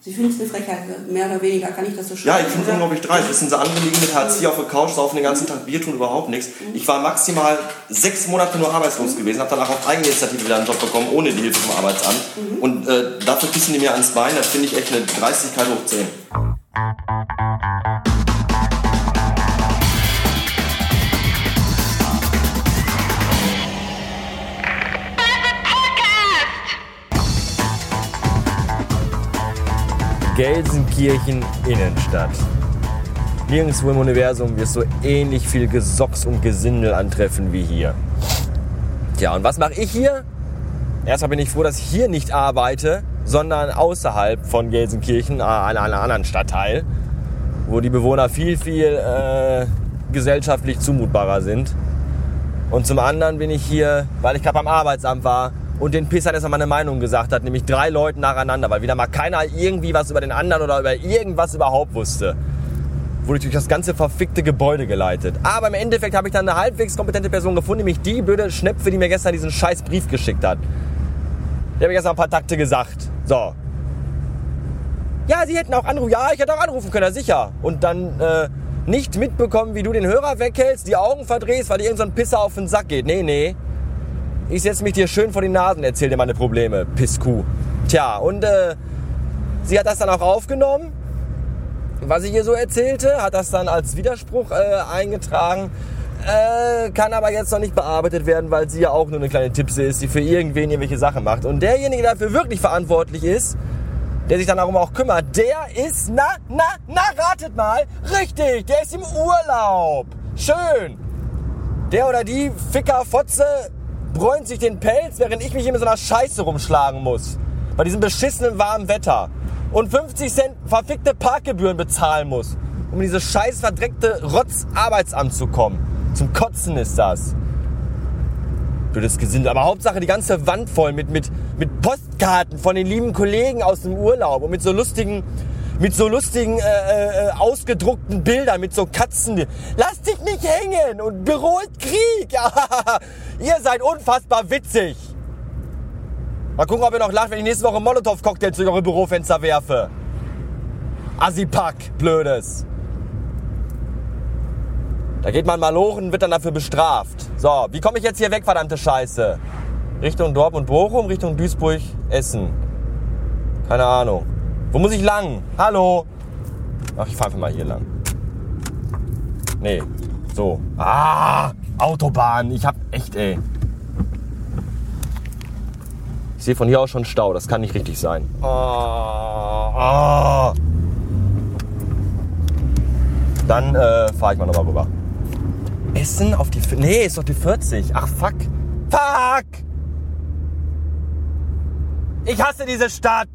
Sie finden es eine Frechheit, mehr oder weniger, kann ich das so schreiben? Ja, ich finde es unglaublich dreist. Wissen Sie, andere liegen mit Hartz IV auf der Couch, saufen den ganzen Tag Bier, tun überhaupt nichts. Ich war maximal sechs Monate nur arbeitslos gewesen, habe danach auf eigene Initiative wieder einen Job bekommen, ohne die Hilfe vom Arbeitsamt. Und äh, dafür pissen die mir ans Bein, das finde ich echt eine Dreistigkeit hoch 10. Gelsenkirchen Innenstadt. Nirgendwo im Universum wirst du ähnlich viel Gesocks und Gesindel antreffen wie hier. Tja, und was mache ich hier? Erstmal bin ich froh, dass ich hier nicht arbeite, sondern außerhalb von Gelsenkirchen, an einem anderen Stadtteil, wo die Bewohner viel, viel äh, gesellschaftlich zumutbarer sind. Und zum anderen bin ich hier, weil ich gerade beim Arbeitsamt war und den Pissern erstmal meine Meinung gesagt hat, nämlich drei Leuten nacheinander, weil wieder mal keiner irgendwie was über den anderen oder über irgendwas überhaupt wusste. Wurde ich durch das ganze verfickte Gebäude geleitet. Aber im Endeffekt habe ich dann eine halbwegs kompetente Person gefunden, nämlich die blöde Schnepfe, die mir gestern diesen scheiß Brief geschickt hat. Der habe ich gestern ein paar Takte gesagt. So. Ja, sie hätten auch anrufen. Ja, ich hätte auch anrufen können, ja, sicher. Und dann äh, nicht mitbekommen, wie du den Hörer weghältst, die Augen verdrehst, weil dir irgendein so Pisser auf den Sack geht. Nee, nee. Ich setze mich dir schön vor die Nasen, erzähl dir meine Probleme, Pisskuh. Tja, und äh, sie hat das dann auch aufgenommen, was ich ihr so erzählte, hat das dann als Widerspruch äh, eingetragen, äh, kann aber jetzt noch nicht bearbeitet werden, weil sie ja auch nur eine kleine Tippse ist, die für irgendwen irgendwelche Sachen macht. Und derjenige, der dafür wirklich verantwortlich ist, der sich dann darum auch kümmert, der ist, na, na, na, ratet mal, richtig, der ist im Urlaub. Schön. Der oder die Ficker, Fotze, bräunt sich den Pelz, während ich mich hier mit so einer Scheiße rumschlagen muss. Bei diesem beschissenen warmen Wetter. Und 50 Cent verfickte Parkgebühren bezahlen muss, um in dieses scheiß verdreckte Rotz-Arbeitsamt zu kommen. Zum Kotzen ist das. Blödes Gesindel. Aber Hauptsache die ganze Wand voll mit, mit, mit Postkarten von den lieben Kollegen aus dem Urlaub und mit so lustigen, mit so lustigen, äh, äh, ausgedruckten Bildern, mit so Katzen. Lass dich nicht hängen und Büro ist Krieg. Ihr seid unfassbar witzig. Mal gucken, ob ihr noch lacht, wenn ich nächste Woche Molotow-Cocktails durch eure Bürofenster werfe. Assi-Pack, blödes. Da geht man mal hoch und wird dann dafür bestraft. So, wie komme ich jetzt hier weg, verdammte Scheiße? Richtung Dortmund, Bochum, Richtung Duisburg, Essen. Keine Ahnung. Wo muss ich lang? Hallo? Ach, ich fahre einfach mal hier lang. Nee, so. Ah, Autobahn. Ich hab echt, ey. Ich sehe von hier aus schon Stau. Das kann nicht richtig sein. Oh, oh. Dann äh, fahre ich mal nochmal rüber. Essen auf die... Nee, ist doch die 40. Ach, fuck. Fuck! Ich hasse diese Stadt.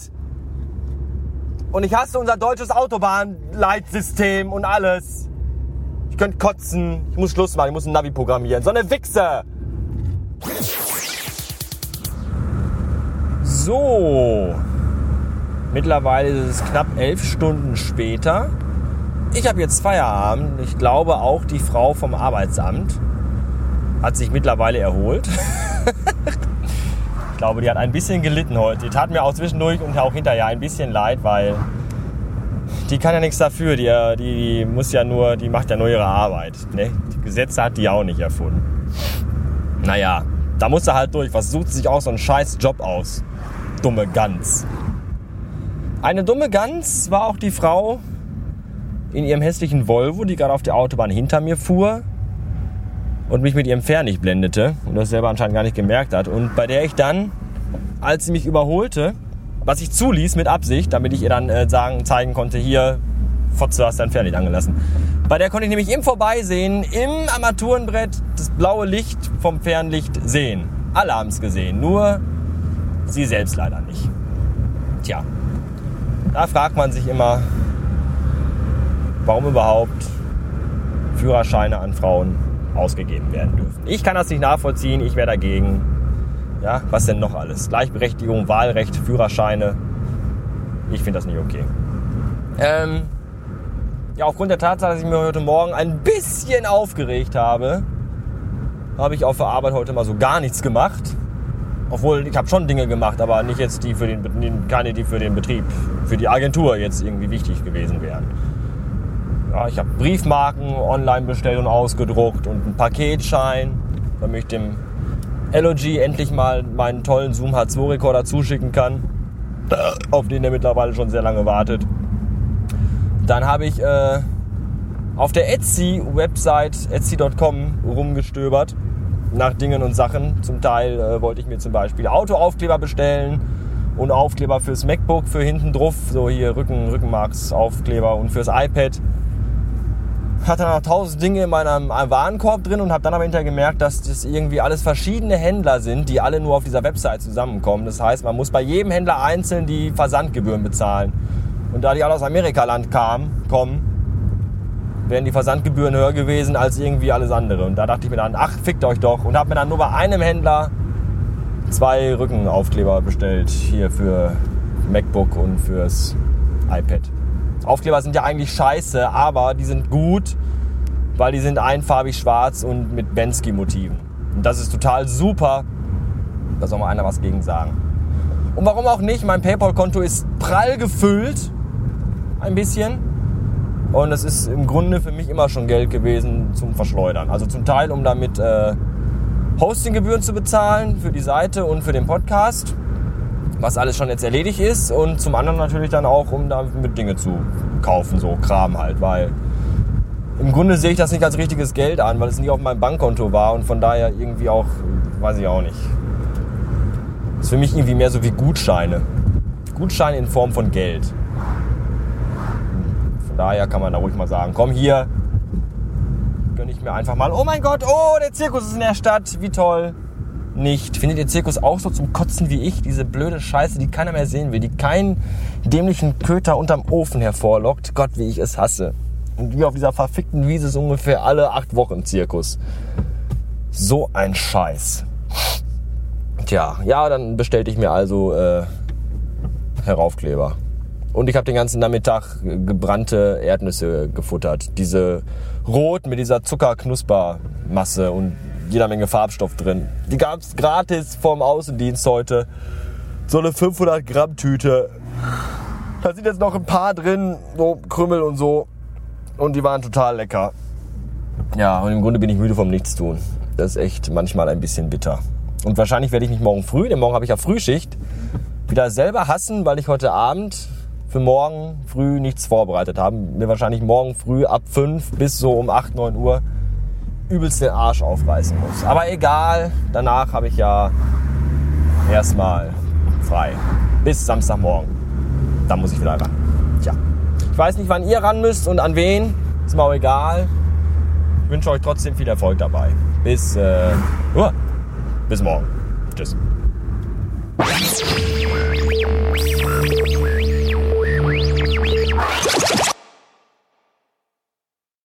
Und ich hasse unser deutsches Autobahnleitsystem und alles. Ich könnte kotzen. Ich muss Schluss machen. Ich muss ein Navi programmieren. So eine Wichse. So. Mittlerweile ist es knapp elf Stunden später. Ich habe jetzt Feierabend. Ich glaube auch die Frau vom Arbeitsamt hat sich mittlerweile erholt. glaube, die hat ein bisschen gelitten heute. Die tat mir auch zwischendurch und auch hinterher ein bisschen leid, weil die kann ja nichts dafür. Die, die, die muss ja nur, die macht ja nur ihre Arbeit. Ne? Die Gesetze hat die auch nicht erfunden. Naja, da muss er halt durch. Was sucht sich auch so einen scheiß Job aus? Dumme Gans. Eine dumme Gans war auch die Frau in ihrem hässlichen Volvo, die gerade auf der Autobahn hinter mir fuhr und mich mit ihrem Fernlicht blendete und das selber anscheinend gar nicht gemerkt hat. Und bei der ich dann, als sie mich überholte, was ich zuließ mit Absicht, damit ich ihr dann äh, sagen, zeigen konnte, hier, Fotze, hast dein Fernlicht angelassen. Bei der konnte ich nämlich im Vorbeisehen, im Armaturenbrett, das blaue Licht vom Fernlicht sehen. Alle haben es gesehen, nur sie selbst leider nicht. Tja, da fragt man sich immer, warum überhaupt Führerscheine an Frauen ausgegeben werden dürfen. Ich kann das nicht nachvollziehen, ich wäre dagegen. Ja, was denn noch alles? Gleichberechtigung, Wahlrecht, Führerscheine. Ich finde das nicht okay. Ähm, ja, aufgrund der Tatsache, dass ich mir heute Morgen ein bisschen aufgeregt habe, habe ich auf der Arbeit heute mal so gar nichts gemacht Obwohl, ich habe schon Dinge gemacht, aber nicht jetzt die für den, keine, die für den Betrieb, für die Agentur jetzt irgendwie wichtig gewesen wären. Ich habe Briefmarken online bestellt und ausgedruckt und einen Paketschein, damit ich dem LOG endlich mal meinen tollen Zoom H2 Rekorder zuschicken kann, auf den er mittlerweile schon sehr lange wartet. Dann habe ich äh, auf der Etsy-Website etsy.com rumgestöbert nach Dingen und Sachen. Zum Teil äh, wollte ich mir zum Beispiel Autoaufkleber bestellen und Aufkleber fürs MacBook für hinten drauf, so hier Rücken, Rückenmarksaufkleber und fürs iPad. Hatte noch tausend Dinge in meinem Warenkorb drin und habe dann aber hinterher gemerkt, dass das irgendwie alles verschiedene Händler sind, die alle nur auf dieser Website zusammenkommen. Das heißt, man muss bei jedem Händler einzeln die Versandgebühren bezahlen. Und da die alle aus Amerikaland kamen, kommen, wären die Versandgebühren höher gewesen als irgendwie alles andere. Und da dachte ich mir dann, ach, fickt euch doch. Und habe mir dann nur bei einem Händler zwei Rückenaufkleber bestellt. Hier für MacBook und fürs iPad. Aufkleber sind ja eigentlich scheiße, aber die sind gut, weil die sind einfarbig schwarz und mit Bensky-Motiven. Und das ist total super. Da soll mal einer was gegen sagen. Und warum auch nicht? Mein PayPal-Konto ist prall gefüllt. Ein bisschen. Und es ist im Grunde für mich immer schon Geld gewesen zum Verschleudern. Also zum Teil, um damit äh, Hostinggebühren zu bezahlen für die Seite und für den Podcast, was alles schon jetzt erledigt ist. Und zum anderen natürlich dann auch, um damit Dinge zu kaufen, so Kram halt, weil im Grunde sehe ich das nicht als richtiges Geld an, weil es nicht auf meinem Bankkonto war und von daher irgendwie auch, weiß ich auch nicht. Ist für mich irgendwie mehr so wie Gutscheine. Gutscheine in Form von Geld. Von daher kann man da ruhig mal sagen, komm hier, gönne ich mir einfach mal. Oh mein Gott, oh, der Zirkus ist in der Stadt, wie toll. Nicht. Findet ihr Zirkus auch so zum Kotzen wie ich? Diese blöde Scheiße, die keiner mehr sehen will, die keinen dämlichen Köter unterm Ofen hervorlockt. Gott, wie ich es hasse. Und wie auf dieser verfickten Wiese ist ungefähr alle acht Wochen Zirkus. So ein Scheiß. Tja, ja, dann bestellte ich mir also äh, Heraufkleber. Und ich habe den ganzen Nachmittag gebrannte Erdnüsse gefuttert. Diese rot mit dieser Zuckerknuspermasse und jeder Menge Farbstoff drin. Die gab es gratis vom Außendienst heute. So eine 500 Gramm Tüte. Da sind jetzt noch ein paar drin, so Krümmel und so. Und die waren total lecker. Ja, und im Grunde bin ich müde vom Nichtstun. Das ist echt manchmal ein bisschen bitter. Und wahrscheinlich werde ich mich morgen früh, denn morgen habe ich ja Frühschicht, wieder selber hassen, weil ich heute Abend für morgen früh nichts vorbereitet haben. Mir wahrscheinlich morgen früh ab 5 bis so um 8, 9 Uhr übelst den Arsch aufreißen muss. Aber egal, danach habe ich ja erstmal frei. Bis Samstagmorgen. Dann muss ich wieder ran. Tja. Ich weiß nicht, wann ihr ran müsst und an wen. Ist mir auch egal. Ich wünsche euch trotzdem viel Erfolg dabei. Bis, äh, uh, bis morgen. Tschüss.